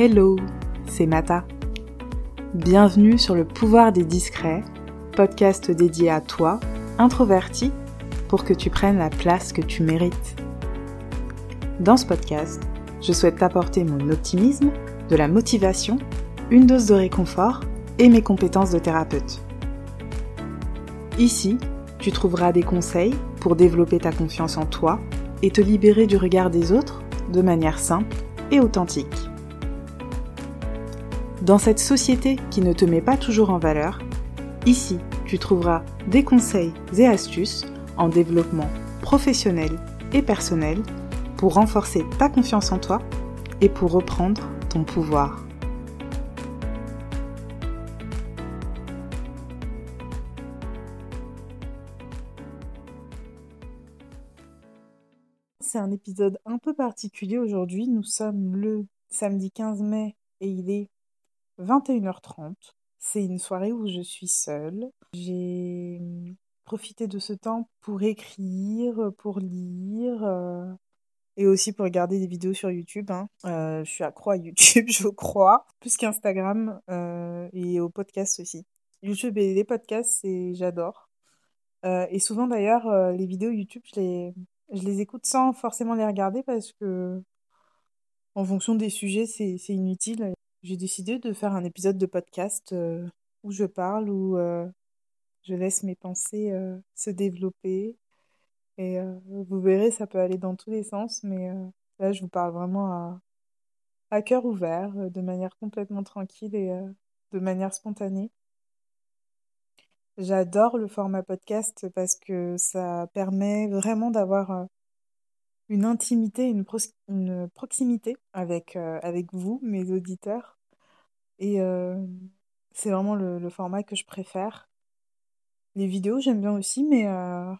Hello, c'est Mata. Bienvenue sur le pouvoir des discrets, podcast dédié à toi, introverti, pour que tu prennes la place que tu mérites. Dans ce podcast, je souhaite t'apporter mon optimisme, de la motivation, une dose de réconfort et mes compétences de thérapeute. Ici, tu trouveras des conseils pour développer ta confiance en toi et te libérer du regard des autres de manière simple et authentique. Dans cette société qui ne te met pas toujours en valeur, ici tu trouveras des conseils et astuces en développement professionnel et personnel pour renforcer ta confiance en toi et pour reprendre ton pouvoir. C'est un épisode un peu particulier aujourd'hui. Nous sommes le samedi 15 mai et il est 21h30. C'est une soirée où je suis seule. J'ai profité de ce temps pour écrire, pour lire euh, et aussi pour regarder des vidéos sur YouTube. Hein. Euh, je suis accro à YouTube, je crois, plus qu'Instagram euh, et au podcast aussi. YouTube et les podcasts, j'adore. et souvent d'ailleurs, les vidéos YouTube, je les écoute sans forcément les regarder parce que en fonction des sujets, c'est inutile. J'ai décidé de faire un épisode de podcast euh, où je parle, où euh, je laisse mes pensées euh, se développer. Et vous verrez, ça peut aller dans tous les sens, mais là, je vous parle vraiment à, à cœur ouvert, de manière complètement tranquille et de manière spontanée. J'adore le format podcast parce que ça permet vraiment d'avoir une intimité, une, proximité avec, euh, avec vous, mes auditeurs. Et euh, c'est vraiment le, format que je préfère. Les vidéos, j'aime bien aussi, mais euh,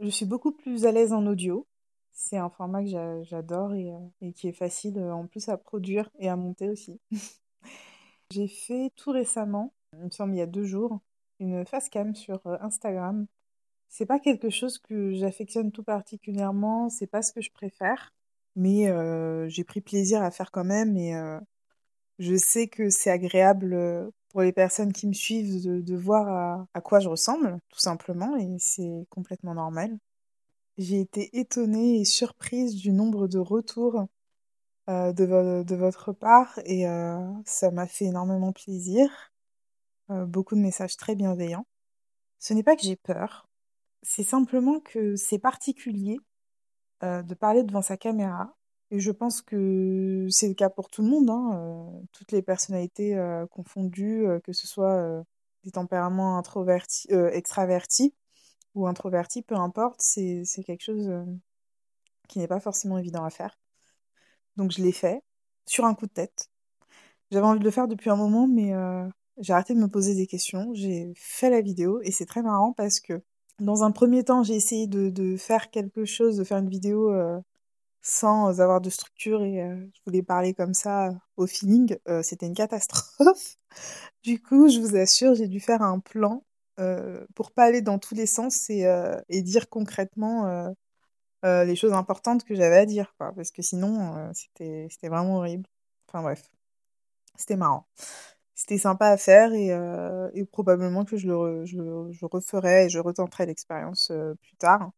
je suis beaucoup plus à l'aise en audio. C'est un format que j'adore et, et, qui est facile en plus à produire et à monter aussi. J'ai fait tout récemment, il me semble il y a deux jours, une face cam sur Instagram c'est pas quelque chose que j'affectionne tout particulièrement, c'est pas ce que je préfère, mais j'ai pris plaisir à faire quand même et je sais que c'est agréable pour les personnes qui me suivent de, voir à, quoi je ressemble, tout simplement, et c'est complètement normal. J'ai été étonnée et surprise du nombre de retours de, de, votre part et ça m'a fait énormément plaisir. beaucoup de messages très bienveillants. Ce n'est pas que j'ai peur, c'est simplement que c'est particulier euh, de parler devant sa caméra. Et je pense que c'est le cas pour tout le monde, hein, euh, toutes les personnalités euh, confondues, que ce soit des tempéraments introvertis, extravertis ou introvertis, peu importe, c'est quelque chose qui n'est pas forcément évident à faire. Donc je l'ai fait sur un coup de tête. J'avais envie de le faire depuis un moment, mais j'ai arrêté de me poser des questions. J'ai fait la vidéo et c'est très marrant parce que dans un premier temps, j'ai essayé de, faire quelque chose, de faire une vidéo euh, sans avoir de structure et euh, je voulais parler comme ça au feeling. Euh, C'était une catastrophe. du coup, je vous assure, j'ai dû faire un plan pour pas aller dans tous les sens et, dire concrètement les choses importantes que j'avais à dire, parce que sinon, c'était vraiment horrible. Enfin bref, c'était marrant c'était sympa à faire et, euh, et probablement que je le, je, je, referai et je retenterai l'expérience euh, plus tard.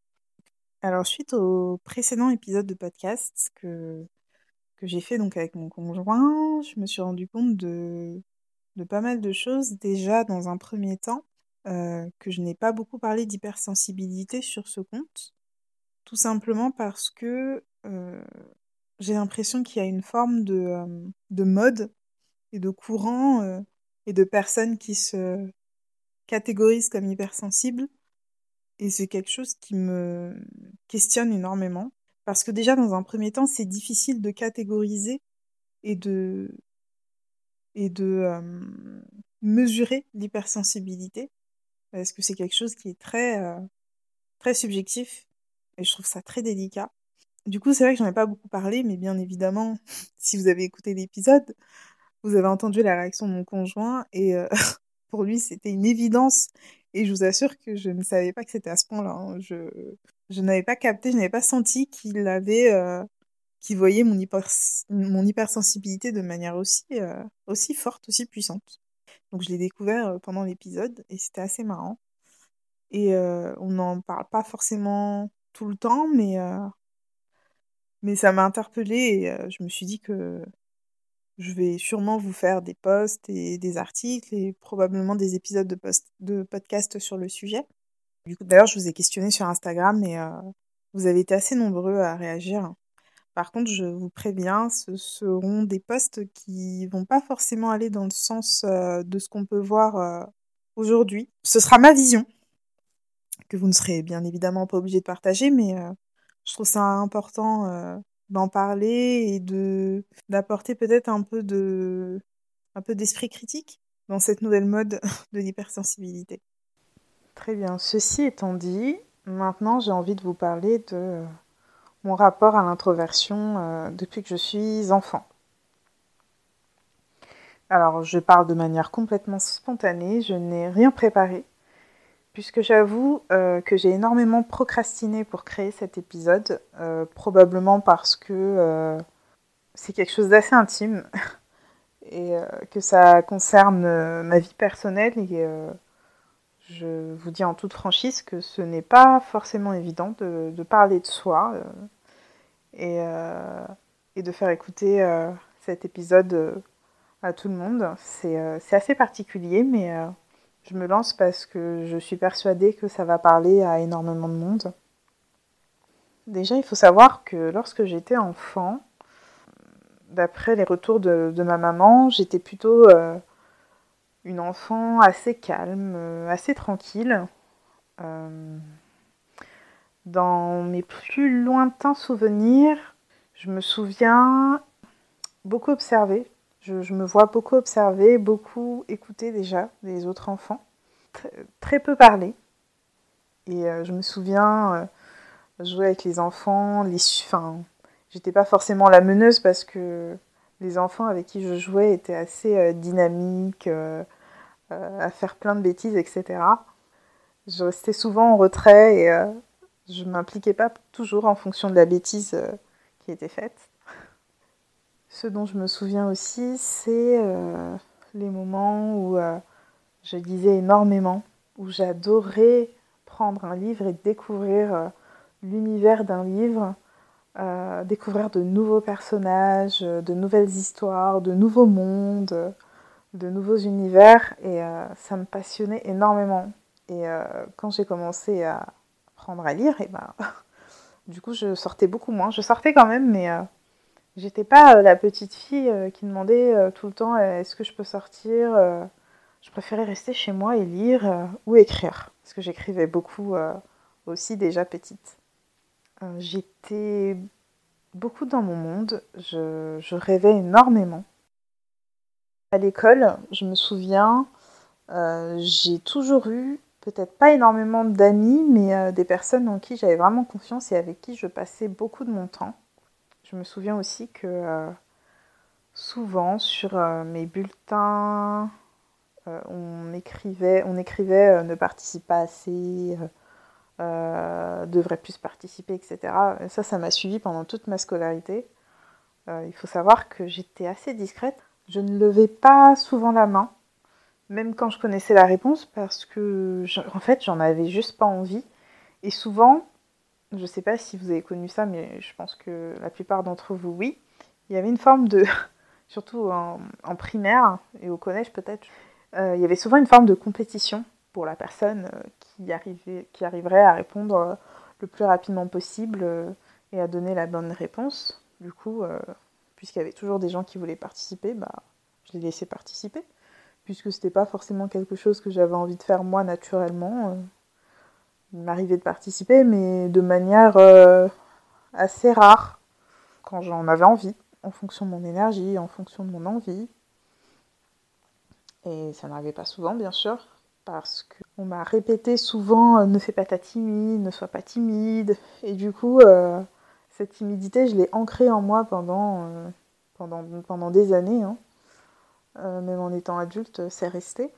Alors, suite au précédent épisode de podcast que, que j'ai fait donc avec mon conjoint, je me suis rendu compte de, de pas mal de choses. Déjà, dans un premier temps, euh, que je n'ai pas beaucoup parlé d'hypersensibilité sur ce compte, tout simplement parce que j'ai l'impression qu'il y a une forme de, de mode et de courants euh, et de personnes qui se catégorisent comme hypersensibles. Et c'est quelque chose qui me questionne énormément. Parce que déjà, dans un premier temps, c'est difficile de catégoriser et de, et de euh, mesurer l'hypersensibilité. Parce que c'est quelque chose qui est très, euh, très subjectif. Et je trouve ça très délicat. Du coup, c'est vrai que j'en ai pas beaucoup parlé, mais bien évidemment, si vous avez écouté l'épisode, vous avez entendu la réaction de mon conjoint et euh, pour lui, c'était une évidence. Et je vous assure que je ne savais pas que c'était à ce point-là. Hein. Je, je n'avais pas capté, je n'avais pas senti qu'il avait, euh, qui voyaient mon, mon hypersensibilité de manière aussi, euh, aussi forte, aussi puissante. Donc je l'ai découvert euh, pendant l'épisode et c'était assez marrant. Et on n'en parle pas forcément tout le temps, mais, mais ça m'a interpellée et je me suis dit que je vais sûrement vous faire des posts et des articles et probablement des épisodes de, post de podcast sur le sujet. D'ailleurs, je vous ai questionné sur Instagram et vous avez été assez nombreux à réagir. Par contre, je vous préviens, ce seront des posts qui vont pas forcément aller dans le sens euh, de ce qu'on peut voir euh, aujourd'hui. Ce sera ma vision, que vous ne serez bien évidemment pas obligé de partager, mais euh, je trouve ça important d'en parler et de d'apporter peut-être un peu de un peu d'esprit critique dans cette nouvelle mode de l'hypersensibilité. Très bien. Ceci étant dit, maintenant j'ai envie de vous parler de mon rapport à l'introversion euh, depuis que je suis enfant. Alors, je parle de manière complètement spontanée, je n'ai rien préparé, puisque j'avoue euh, que j'ai énormément procrastiné pour créer cet épisode, euh, probablement parce que c'est quelque chose d'assez intime et que ça concerne ma vie personnelle et je vous dis en toute franchise que ce n'est pas forcément évident de, parler de soi et, euh, de faire écouter euh, cet épisode euh, à tout le monde. C'est assez particulier, mais je me lance parce que je suis persuadée que ça va parler à énormément de monde. Déjà, il faut savoir que lorsque j'étais enfant, d'après les retours de, ma maman, j'étais plutôt euh, une enfant assez calme, assez tranquille. Euh, dans mes plus lointains souvenirs, je me souviens beaucoup observer. Je, me vois beaucoup observer, beaucoup écouter déjà des autres enfants, très, peu parler. Et euh, je me souviens euh, jouer avec les enfants, les, enfin, j'étais pas forcément la meneuse parce que les enfants avec qui je jouais étaient assez euh, dynamiques, à faire plein de bêtises, etc. Je restais souvent en retrait et je m'impliquais pas toujours en fonction de la bêtise qui était faite. Ce dont je me souviens aussi, c'est euh, les moments où euh, je lisais énormément, où j'adorais prendre un livre et découvrir l'univers d'un livre, découvrir de nouveaux personnages, de nouvelles histoires, de nouveaux mondes, de nouveaux univers, et ça me passionnait énormément. Et quand j'ai commencé à, à lire, et ben, du coup, je sortais beaucoup moins. Je sortais quand même, mais euh, j'étais pas euh, la petite fille euh, qui demandait tout le temps est-ce que je peux sortir Je préférais rester chez moi et lire ou écrire, parce que j'écrivais beaucoup aussi déjà petite. J'étais beaucoup dans mon monde, je, rêvais énormément. À l'école, je me souviens, j'ai toujours eu peut-être pas énormément d'amis, mais euh, des personnes en qui j'avais vraiment confiance et avec qui je passais beaucoup de mon temps. Je me souviens aussi que euh, souvent sur euh, mes bulletins, on écrivait, on écrivait ne participe pas assez, devrait plus participer, etc. ça, ça m'a suivi pendant toute ma scolarité. il faut savoir que j'étais assez discrète. Je ne levais pas souvent la main même quand je connaissais la réponse, parce que en fait, j'en avais juste pas envie. Et souvent, je sais pas si vous avez connu ça, mais je pense que la plupart d'entre vous, oui, il y avait une forme de, surtout en, primaire et au collège peut-être, euh, il y avait souvent une forme de compétition pour la personne euh, qui, arrivait, qui arriverait à répondre euh, le plus rapidement possible et à donner la bonne réponse. Du coup, puisqu'il y avait toujours des gens qui voulaient participer, bah, je les laissais participer puisque c'était pas forcément quelque chose que j'avais envie de faire moi naturellement. Euh, il m'arrivait de participer, mais de manière euh, assez rare, quand j'en avais envie, en fonction de mon énergie, en fonction de mon envie. Et ça n'arrivait pas souvent, bien sûr, parce qu'on m'a répété souvent euh, ne fais pas ta timide, ne sois pas timide. Et du coup, cette timidité, je l'ai ancrée en moi pendant, pendant, pendant des années. Hein. Euh, même en étant adulte, c'est resté.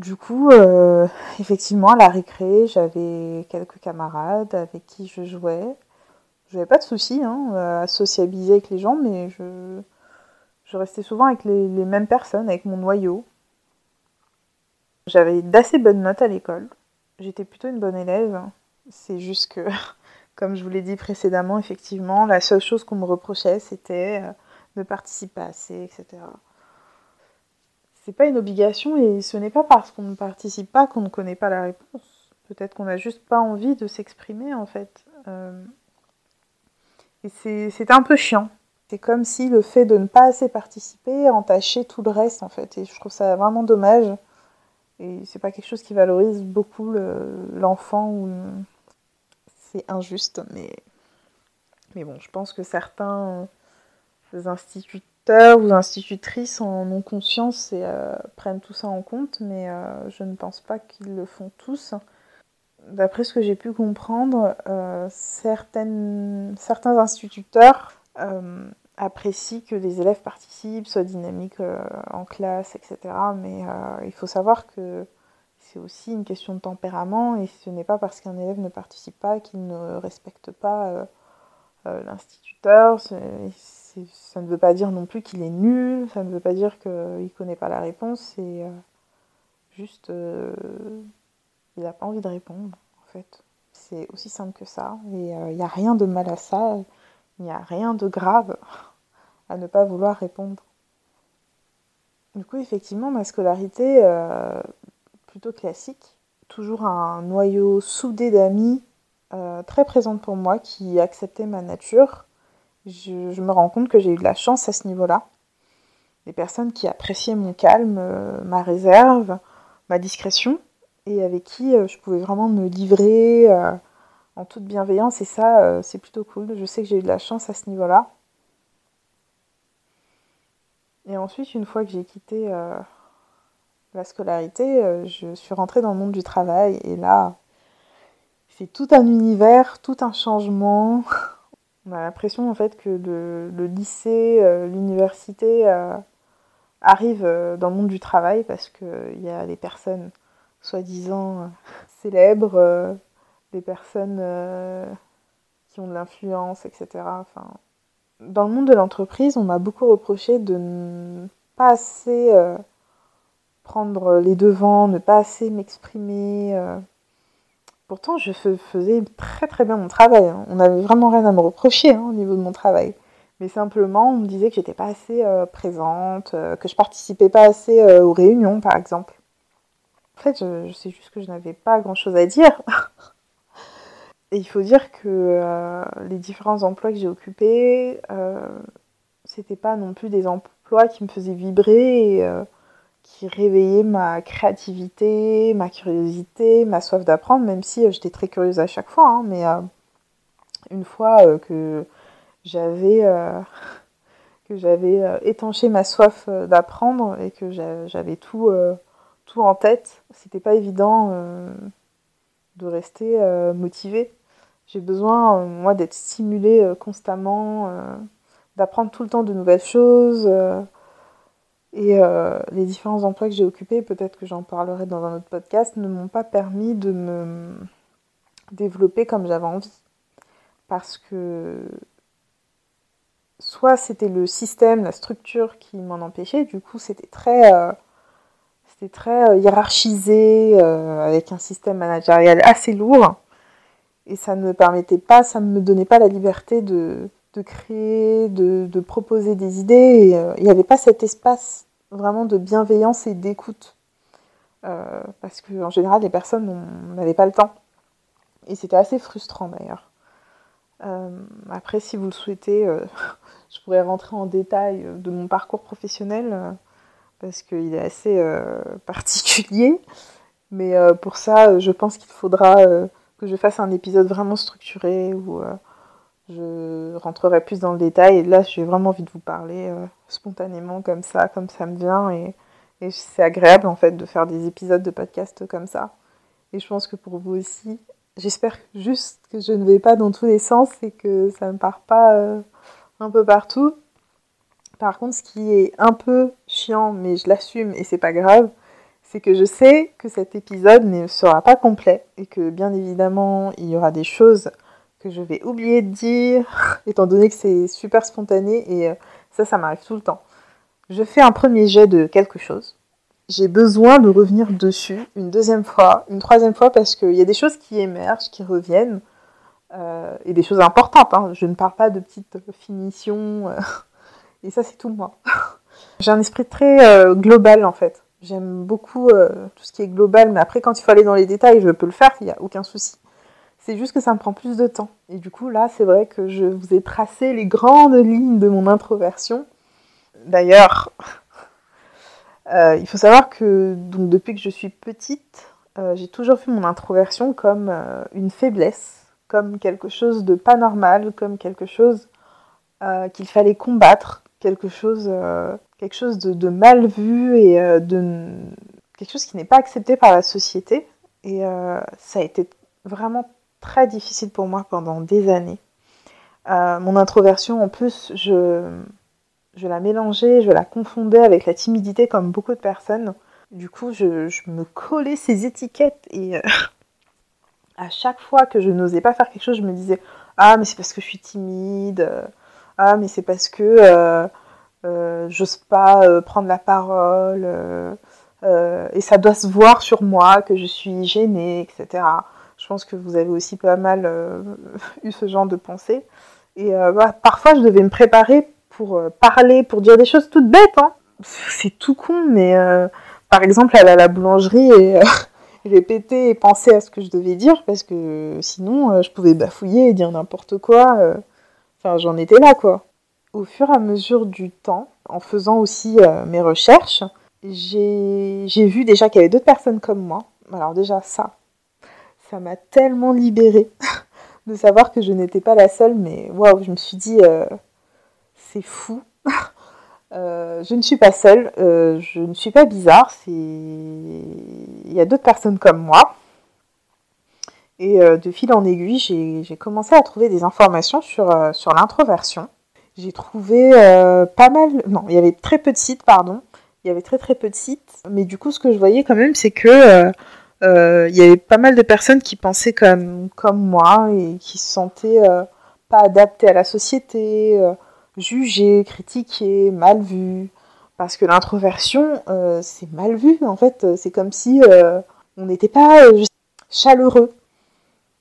Du coup, euh, effectivement, à la récré, j'avais quelques camarades avec qui je jouais. j'avais pas de soucis hein, à sociabiliser avec les gens, mais je, je restais souvent avec les, mêmes personnes, avec mon noyau. J'avais d'assez bonnes notes à l'école. J'étais plutôt une bonne élève. C'est juste que, comme je vous l'ai dit précédemment, effectivement, la seule chose qu'on me reprochait, c'était euh, de participer assez, etc. C'est pas une obligation et ce n'est pas parce qu'on ne participe pas qu'on ne connaît pas la réponse. Peut-être qu'on n'a juste pas envie de s'exprimer en fait. Euh, et c'est un peu chiant. C'est comme si le fait de ne pas assez participer entachait tout le reste en fait. Et je trouve ça vraiment dommage. Et c'est pas quelque chose qui valorise beaucoup l'enfant ou c'est injuste, mais mais bon, je pense que certains instituteurs ou institutrices en ont conscience et euh, prennent tout ça en compte, mais euh, je ne pense pas qu'ils le font tous. D'après ce que j'ai pu comprendre, euh, certains instituteurs apprécient que les élèves participent, soient dynamiques en classe, etc. Mais il faut savoir que c'est aussi une question de tempérament et ce n'est pas parce qu'un élève ne participe pas qu'il ne respecte pas l'instituteur. ça ne veut pas dire non plus qu'il est nul, ça ne veut pas dire qu'il ne connaît pas la réponse, c'est euh, juste il n'a pas envie de répondre en fait. C'est aussi simple que ça et il n'y a rien de mal à ça, il n'y a rien de grave à ne pas vouloir répondre. Du coup, effectivement, ma scolarité, plutôt classique. Toujours un noyau soudé d'amis euh, très présente pour moi qui acceptait ma nature. Je, me rends compte que j'ai eu de la chance à ce niveau-là. Des personnes qui appréciaient mon calme, euh, ma réserve, ma discrétion et avec qui euh, je pouvais vraiment me livrer en toute bienveillance et ça c'est plutôt cool. Je sais que j'ai eu de la chance à ce niveau-là. Et ensuite, une fois que j'ai quitté la scolarité, je suis rentrée dans le monde du travail et là, c'est tout un univers, tout un changement. On a l'impression en fait que le, lycée, euh, l'université euh, arrive dans le monde du travail parce qu'il y a des personnes soi-disant célèbres, des personnes qui ont de l'influence, etc. Dans le monde de l'entreprise, on m'a beaucoup reproché de ne pas assez prendre les devants, ne pas assez m'exprimer. Euh. Pourtant, je faisais très très bien mon travail. Hein. On n'avait vraiment rien à me reprocher hein, au niveau de mon travail. Mais simplement, on me disait que j'étais pas assez euh, présente, euh, que je participais pas assez aux réunions, par exemple. En fait, je, sais juste que je n'avais pas grand-chose à dire. Et il faut dire que les différents emplois que j'ai occupés, c'était pas non plus des emplois qui me faisaient vibrer qui réveillait ma créativité, ma curiosité, ma soif d'apprendre, même si euh, j'étais très curieuse à chaque fois. Hein, mais euh, une fois euh, que j'avais que j'avais étanché ma soif d'apprendre et que j'avais tout, tout en tête, c'était pas évident de rester motivée. J'ai besoin, moi, d'être stimulée constamment, d'apprendre tout le temps de nouvelles choses. Et euh, les différents emplois que j'ai occupés, peut-être que j'en parlerai dans un autre podcast, ne m'ont pas permis de me développer comme j'avais envie. Parce que soit c'était le système, la structure qui m'en empêchait, du coup c'était très, euh, euh, hiérarchisé, avec un système managérial assez lourd, et ça ne me permettait pas, ça ne me donnait pas la liberté de, de créer, de, proposer des idées. Euh, il n'y avait pas cet espace vraiment de bienveillance et d'écoute. Euh, parce qu'en général, les personnes n'avaient pas le temps. Et c'était assez frustrant d'ailleurs. Euh, après, si vous le souhaitez, je pourrais rentrer en détail de mon parcours professionnel parce qu'il est assez particulier. Mais pour ça, je pense qu'il faudra que je fasse un épisode vraiment structuré je rentrerai plus dans le détail. Et là, j'ai vraiment envie de vous parler euh, spontanément, comme ça, comme ça me vient. Et, c'est agréable, en fait, de faire des épisodes de podcast comme ça. Et je pense que pour vous aussi, j'espère juste que je ne vais pas dans tous les sens et que ça ne part pas euh, un peu partout. Par contre, ce qui est un peu chiant, mais je l'assume et c'est pas grave, c'est que je sais que cet épisode ne sera pas complet et que bien évidemment, il y aura des choses que je vais oublier de dire, étant donné que c'est super spontané et euh, ça, ça m'arrive tout le temps. Je fais un premier jet de quelque chose. J'ai besoin de revenir dessus une deuxième fois, une troisième fois, parce qu'il y a des choses qui émergent, qui reviennent, euh, et des choses importantes. Hein. Je ne parle pas de petites finitions, euh, et ça, c'est tout moi. J'ai un esprit très global, en fait. J'aime beaucoup tout ce qui est global, mais après, quand il faut aller dans les détails, je peux le faire, il n'y a aucun souci. C'est juste que ça me prend plus de temps. Et du coup, là, c'est vrai que je vous ai tracé les grandes lignes de mon introversion. D'ailleurs, euh, il faut savoir que donc, depuis que je suis petite, euh, j'ai toujours vu mon introversion comme euh, une faiblesse, comme quelque chose de pas normal, comme quelque chose qu'il fallait combattre, quelque chose, quelque chose de, de, mal vu et de quelque chose qui n'est pas accepté par la société. Et ça a été vraiment très difficile pour moi pendant des années. Euh, mon introversion, en plus, je, la mélangeais, je la confondais avec la timidité comme beaucoup de personnes. Du coup, je, me collais ces étiquettes et euh, à chaque fois que je n'osais pas faire quelque chose, je me disais Ah, mais c'est parce que je suis timide. Ah, mais c'est parce que euh, j'ose pas prendre la parole. et ça doit se voir sur moi que je suis gênée, etc. Pense que vous avez aussi pas mal euh, eu ce genre de pensée. Et euh, parfois, je devais me préparer pour euh, parler, pour dire des choses toutes bêtes. Hein. C'est tout con, mais par exemple, aller à la boulangerie et répéter et penser à ce que je devais dire, parce que sinon, je pouvais bafouiller et dire n'importe quoi. Enfin, j'en étais là, quoi. Au fur et à mesure du temps, en faisant aussi mes recherches, j'ai vu déjà qu'il y avait d'autres personnes comme moi. Alors déjà ça, ça m'a tellement libérée de savoir que je n'étais pas la seule, mais waouh, je me suis dit, euh, c'est fou. Euh, je ne suis pas seule, euh, je ne suis pas bizarre, il y a d'autres personnes comme moi. Et de fil en aiguille, j'ai commencé à trouver des informations sur, sur l'introversion. J'ai trouvé pas mal, non, il y avait très peu de sites, pardon. Il y avait très très peu de sites, mais du coup, ce que je voyais quand même, c'est que euh, il y avait pas mal de personnes qui pensaient comme, comme moi et qui se sentaient euh, pas adaptées à la société, euh, jugées, critiquées, mal vues. Parce que l'introversion, c'est mal vu en fait. C'est comme si on n'était pas chaleureux.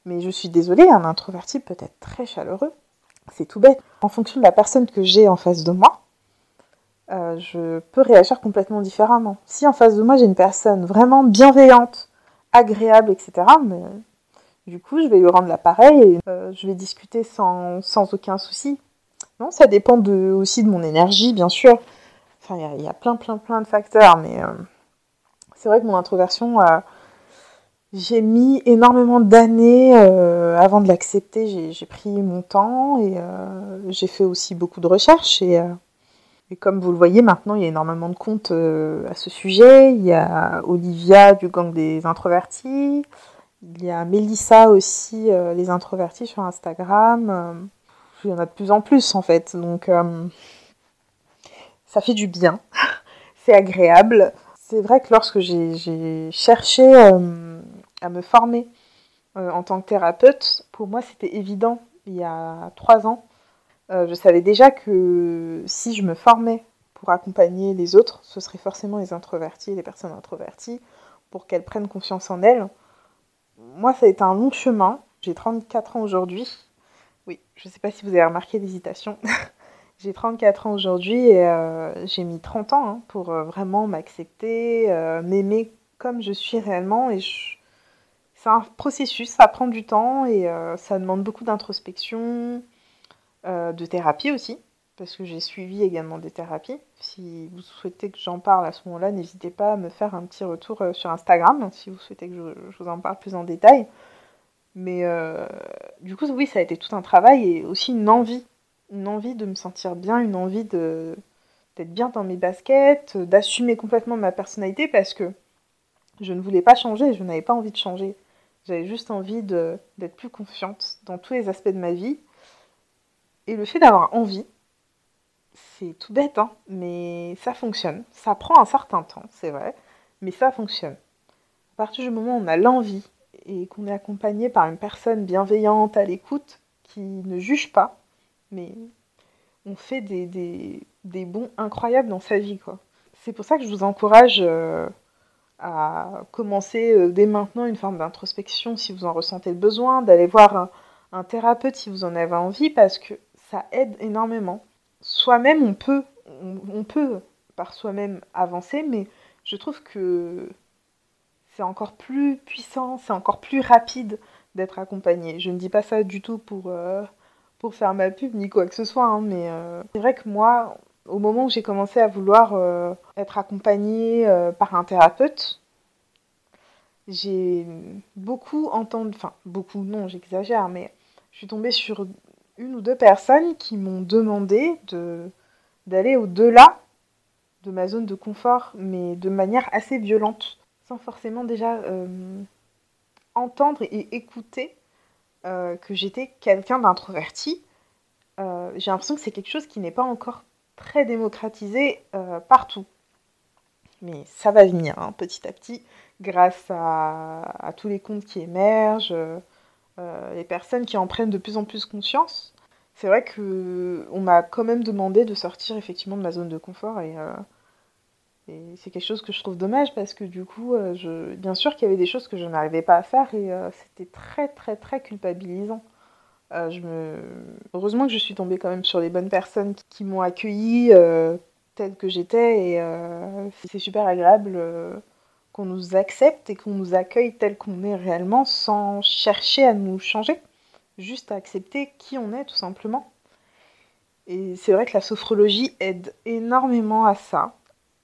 Mais je suis désolée, un introverti peut être très chaleureux. C'est tout bête. En fonction de la personne que j'ai en face de moi, je peux réagir complètement différemment. Si en face de moi j'ai une personne vraiment bienveillante, agréable, etc. Mais du coup, je vais lui rendre l'appareil et euh, je vais discuter sans, sans, aucun souci. Non, ça dépend aussi de mon énergie, bien sûr. Enfin, il y, a plein, plein, plein de facteurs, mais euh, c'est vrai que mon introversion, euh, j'ai mis énormément d'années avant de l'accepter. J'ai pris mon temps et j'ai fait aussi beaucoup de recherches et comme vous le voyez maintenant, il y a énormément de comptes euh, à ce sujet. Il y a Olivia du gang des introvertis. Il y a Melissa aussi, euh, les introvertis sur Instagram. Euh, il y en a de plus en plus en fait. Donc ça fait du bien. C'est agréable. C'est vrai que lorsque j'ai cherché à me former en tant que thérapeute, pour moi c'était évident il y a trois ans euh, je savais déjà que si je me formais pour accompagner les autres, ce serait forcément les introvertis, les personnes introverties, pour qu'elles prennent confiance en elles. Moi, ça a été un long chemin. J'ai 34 ans aujourd'hui. Oui, je ne sais pas si vous avez remarqué l'hésitation. j'ai 34 ans aujourd'hui et euh, j'ai mis 30 ans hein, pour euh, vraiment m'accepter, m'aimer comme je suis réellement. Et c'est un processus, ça prend du temps et ça demande beaucoup d'introspection, euh, de thérapie aussi, parce que j'ai suivi également des thérapies. Si vous souhaitez que j'en parle à ce moment-là, n'hésitez pas à me faire un petit retour euh, sur Instagram, si vous souhaitez que je, vous en parle plus en détail. Mais euh, du coup, oui, ça a été tout un travail et aussi une envie, une envie de me sentir bien, une envie d'être bien dans mes baskets, d'assumer complètement ma personnalité parce que je ne voulais pas changer, je n'avais pas envie de changer. J'avais juste envie d'être plus confiante dans tous les aspects de ma vie et le fait d'avoir envie, c'est tout bête, hein, mais ça fonctionne. Ça prend un certain temps, c'est vrai, mais ça fonctionne. À partir du moment où on a l'envie et qu'on est accompagné par une personne bienveillante, à l'écoute, qui ne juge pas, mais on fait des, des, des bons incroyables dans sa vie. quoi. C'est pour ça que je vous encourage à commencer dès maintenant une forme d'introspection si vous en ressentez le besoin, d'aller voir un, thérapeute si vous en avez envie, parce que ça aide énormément. Soi-même, on peut, on peut par soi-même avancer, mais je trouve que c'est encore plus puissant, c'est encore plus rapide d'être accompagné. Je ne dis pas ça du tout pour, euh, pour faire ma pub ni quoi que ce soit, hein, mais euh, c'est vrai que moi, au moment où j'ai commencé à vouloir euh, être accompagnée par un thérapeute, j'ai beaucoup entendu, enfin beaucoup non, j'exagère, mais je suis tombée sur une ou deux personnes qui m'ont demandé de d'aller au-delà de ma zone de confort, mais de manière assez violente sans forcément déjà euh, entendre et écouter euh, que j'étais quelqu'un d'introverti. Euh, j'ai l'impression que c'est quelque chose qui n'est pas encore très démocratisé partout. Mais ça va venir hein, petit à petit grâce à, tous les comptes qui émergent, les personnes qui en prennent de plus en plus conscience. C'est vrai que on m'a quand même demandé de sortir effectivement de ma zone de confort et c'est quelque chose que je trouve dommage parce que du coup, euh, je... bien sûr qu'il y avait des choses que je n'arrivais pas à faire et euh, c'était très très très culpabilisant. Euh. Heureusement que je suis tombée quand même sur les bonnes personnes qui, m'ont accueillie telle que j'étais et c'est super agréable qu'on nous accepte et qu'on nous accueille tel qu'on est réellement sans chercher à nous changer, juste à accepter qui on est tout simplement. Et c'est vrai que la sophrologie aide énormément à ça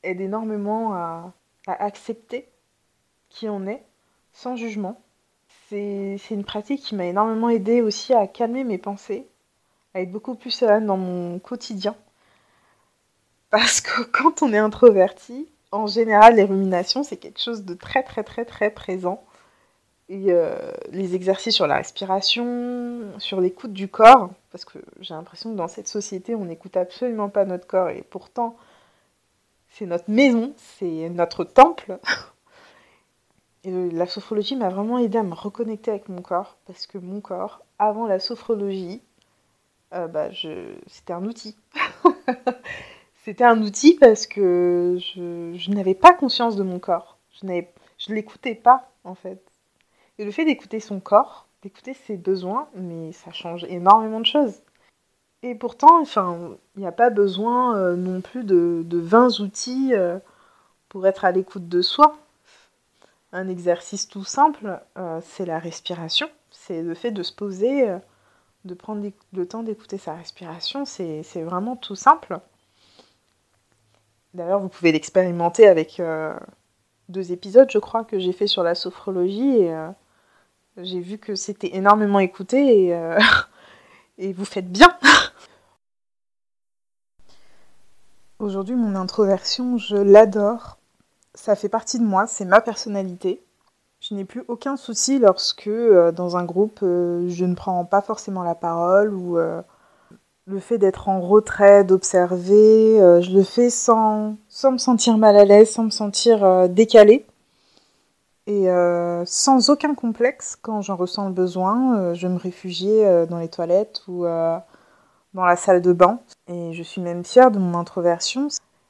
aide énormément à, accepter qui on est, sans jugement. C'est une pratique qui m'a énormément aidé aussi à calmer mes pensées, à être beaucoup plus sereine dans mon quotidien. Parce que quand on est introverti, en général, les ruminations, c'est quelque chose de très très très très présent. Et euh, les exercices sur la respiration, sur l'écoute du corps, parce que j'ai l'impression que dans cette société, on n'écoute absolument pas notre corps, et pourtant, c'est notre maison, c'est notre temple. Et la sophrologie m'a vraiment aidé à me reconnecter avec mon corps, parce que mon corps, avant la sophrologie, euh, bah, c'était un outil. c'était un outil parce que je, n'avais pas conscience de mon corps. Je ne l'écoutais pas, en fait. Et le fait d'écouter son corps, d'écouter ses besoins, mais ça change énormément de choses. Et pourtant, enfin, il n'y a pas besoin euh, non plus de, de 20 outils euh, pour être à l'écoute de soi. Un exercice tout simple, euh, c'est la respiration. C'est le fait de se poser, de prendre le temps d'écouter sa respiration. C'est vraiment tout simple. D'ailleurs, vous pouvez l'expérimenter avec deux épisodes, je crois, que j'ai fait sur la sophrologie. Et j'ai vu que c'était énormément écouté et, et vous faites bien. Aujourd'hui, mon introversion, je l'adore. Ça fait partie de moi, c'est ma personnalité. Je n'ai plus aucun souci lorsque, euh, dans un groupe, euh, je ne prends pas forcément la parole ou euh, le fait d'être en retrait, d'observer, je le fais sans, sans me sentir mal à l'aise, sans me sentir décalée. Et sans aucun complexe, quand j'en ressens le besoin, je me réfugie dans les toilettes ou dans la salle de bain. Et je suis même fière de mon introversion.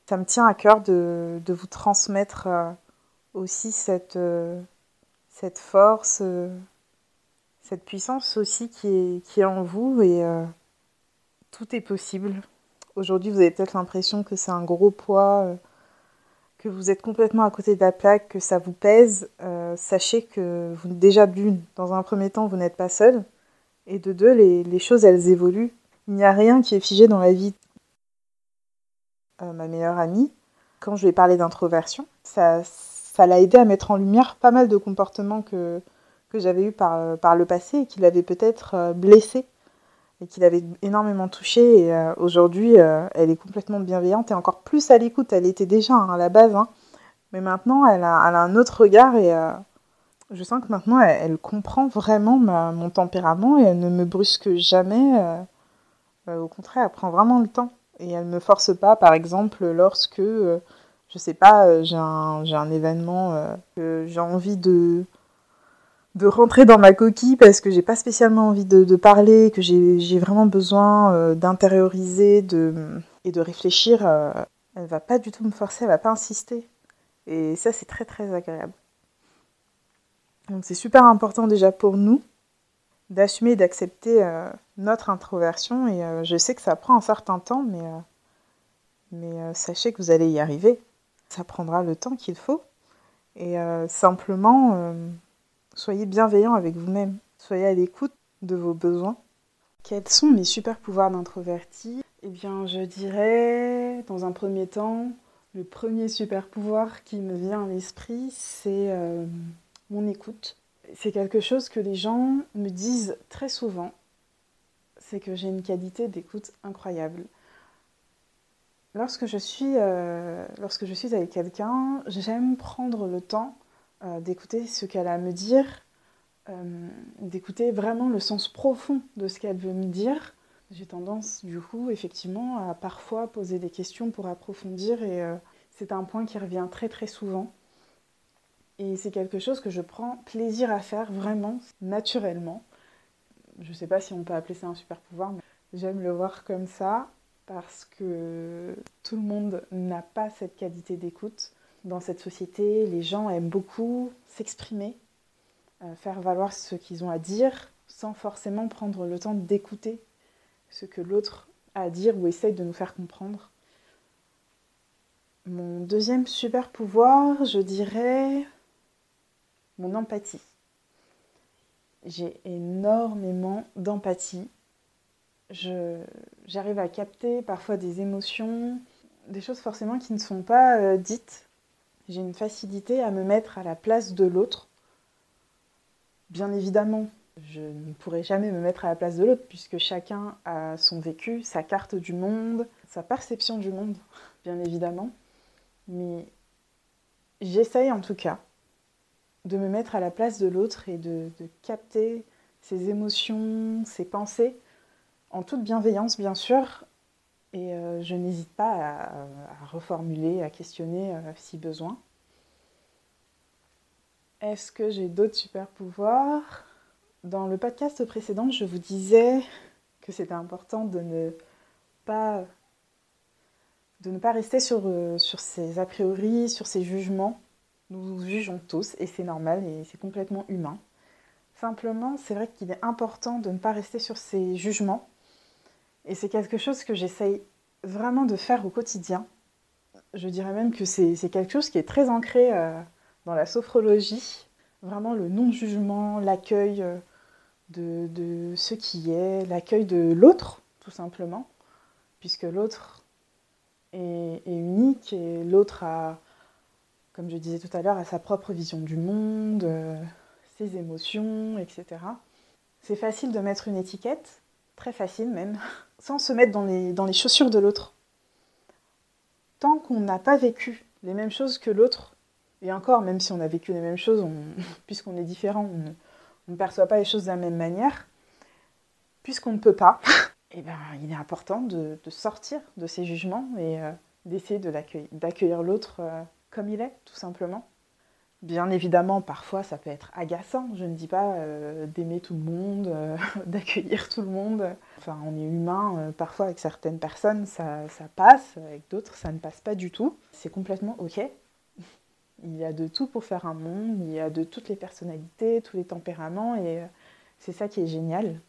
Ça me tient à cœur de, de vous transmettre euh, aussi cette, euh, cette force, euh, cette puissance aussi qui est, qui est en vous. Et tout est possible. Aujourd'hui, vous avez peut-être l'impression que c'est un gros poids, que vous êtes complètement à côté de la plaque, que ça vous pèse. sachez que vous, déjà d'une, dans un premier temps, vous n'êtes pas seul. Et de deux, les, choses, elles évoluent il n'y a rien qui est figé dans la vie. Euh, ma meilleure amie, quand je lui ai parlé d'introversion, ça, ça l'a aidé à mettre en lumière pas mal de comportements que, j'avais eu par, euh, par le passé et qui l'avaient peut-être euh, blessée et qui l'avaient énormément touchée. Et aujourd'hui, elle est complètement bienveillante et encore plus à l'écoute. Elle était déjà hein, à la base, hein. mais maintenant, elle a, un autre regard et je sens que maintenant, elle, comprend vraiment mon tempérament et elle ne me brusque jamais. Euh, au contraire, elle prend vraiment le temps. Et elle ne me force pas, par exemple, lorsque, euh, je sais pas, euh, j'ai un, événement que j'ai envie de, de rentrer dans ma coquille parce que j'ai pas spécialement envie de, parler, que j'ai vraiment besoin euh, d'intérioriser et de réfléchir, euh, elle va pas du tout me forcer, elle va pas insister. Et ça, c'est très très agréable. Donc c'est super important déjà pour nous d'assumer d'accepter euh, notre introversion. Et je sais que ça prend un certain temps, mais sachez que vous allez y arriver. Ça prendra le temps qu'il faut. Et simplement Soyez bienveillant avec vous-même. Soyez à l'écoute de vos besoins. Quels sont mes super pouvoirs d'introverti? Eh bien, je dirais, dans un premier temps, le premier super pouvoir qui me vient à l'esprit, c'est euh, mon écoute. C'est quelque chose que les gens me disent très souvent. C'est que j'ai une qualité d'écoute incroyable. Lorsque je suis, euh, lorsque je suis avec quelqu'un, j'aime prendre le temps euh, d'écouter ce qu'elle a à me dire, euh, d'écouter vraiment le sens profond de ce qu'elle veut me dire. J'ai tendance, du coup, effectivement, à parfois poser des questions pour approfondir et euh, c'est un point qui revient très très souvent. Et c'est quelque chose que je prends plaisir à faire vraiment, naturellement. Je ne sais pas si on peut appeler ça un super pouvoir, mais j'aime le voir comme ça parce que tout le monde n'a pas cette qualité d'écoute dans cette société, les gens aiment beaucoup s'exprimer, euh, faire valoir ce qu'ils ont à dire, sans forcément prendre le temps d'écouter ce que l'autre a à dire ou essaye de nous faire comprendre. Mon deuxième super pouvoir, je dirais mon empathie. J'ai énormément d'empathie. J'arrive à capter parfois des émotions, des choses forcément qui ne sont pas euh, dites j'ai une facilité à me mettre à la place de l'autre. Bien évidemment, je ne pourrai jamais me mettre à la place de l'autre puisque chacun a son vécu, sa carte du monde, sa perception du monde, bien évidemment. Mais j'essaye en tout cas de me mettre à la place de l'autre et de, capter ses émotions, ses pensées, en toute bienveillance bien sûr, et euh, je n'hésite pas à, reformuler, à questionner euh, si besoin. Est-ce que j'ai d'autres super pouvoirs? Dans le podcast précédent, je vous disais que c'était important de ne pas de ne pas rester sur, euh, sur ses a priori, sur ses jugements. Nous jugeons tous et c'est normal et c'est complètement humain. Simplement, c'est vrai qu'il est important de ne pas rester sur ses jugements et c'est quelque chose que j'essaye vraiment de faire au quotidien. Je dirais même que c'est quelque chose qui est très ancré euh, dans la sophrologie. Vraiment le non-jugement, l'accueil euh, de, ce qui est, l'accueil de l'autre, tout simplement. Puisque l'autre est, unique et l'autre a, comme je disais tout à l'heure, a sa propre vision du monde, euh, ses émotions, etc. C'est facile de mettre une étiquette, très facile même, sans se mettre dans les, dans les chaussures de l'autre. Tant qu'on n'a pas vécu les mêmes choses que l'autre, et encore, même si on a vécu les mêmes choses, puisqu'on est différent, on ne, perçoit pas les choses de la même manière, puisqu'on ne peut pas, et eh ben, il est important de, sortir de ces jugements et euh, d'essayer d'accueillir l'autre euh, comme il est, tout simplement. Bien évidemment, parfois, ça peut être agaçant. Je ne dis pas euh, d'aimer tout le monde, d'accueillir tout le monde. Enfin, on est humain. Euh, parfois, avec certaines personnes, ça, passe. Avec d'autres, ça ne passe pas du tout. C'est complètement OK. Il y a de tout pour faire un monde. Il y a de toutes les personnalités, tous les tempéraments. Et c'est ça qui est génial.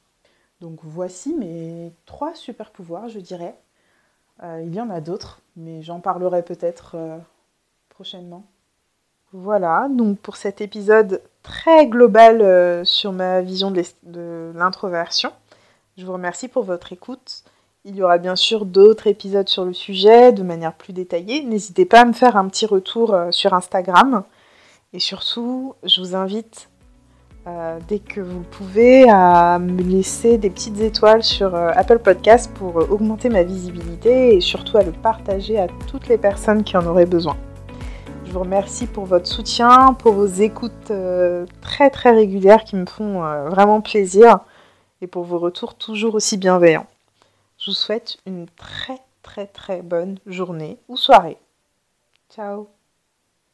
Donc, voici mes trois super pouvoirs, je dirais. il y en a d'autres, mais j'en parlerai peut-être prochainement. Voilà, donc pour cet épisode très global euh, sur ma vision de l'introversion, je vous remercie pour votre écoute. Il y aura bien sûr d'autres épisodes sur le sujet de manière plus détaillée. N'hésitez pas à me faire un petit retour euh, sur Instagram. Et surtout, je vous invite, euh, dès que vous pouvez, à me laisser des petites étoiles sur Apple Podcast pour augmenter ma visibilité et surtout à le partager à toutes les personnes qui en auraient besoin. Je vous remercie pour votre soutien, pour vos écoutes euh, très très régulières qui me font euh, vraiment plaisir et pour vos retours toujours aussi bienveillants. Je vous souhaite une très très très bonne journée ou soirée. Ciao